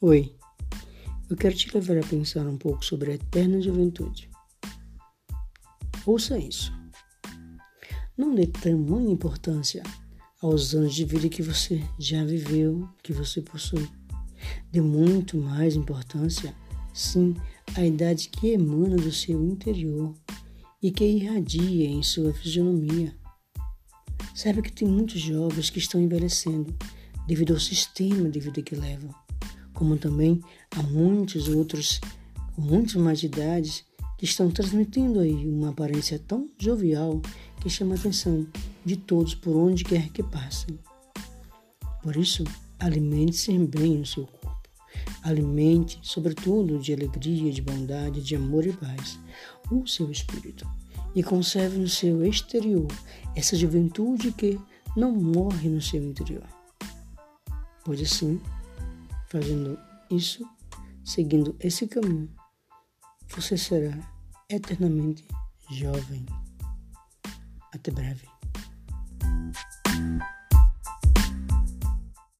Oi, eu quero te levar a pensar um pouco sobre a eterna juventude. Ouça isso. Não dê tamanha importância aos anos de vida que você já viveu, que você possui. Dê muito mais importância, sim, à idade que emana do seu interior e que irradia em sua fisionomia. Saiba que tem muitos jovens que estão envelhecendo devido ao sistema de vida que levam como também há muitos outros com muitas mais idades que estão transmitindo aí uma aparência tão jovial que chama a atenção de todos por onde quer que passem. Por isso, alimente-se bem o seu corpo. Alimente, sobretudo, de alegria, de bondade, de amor e paz, o seu espírito. E conserve no seu exterior essa juventude que não morre no seu interior. Pois assim, Fazendo isso, seguindo esse caminho, você será eternamente jovem. Até breve.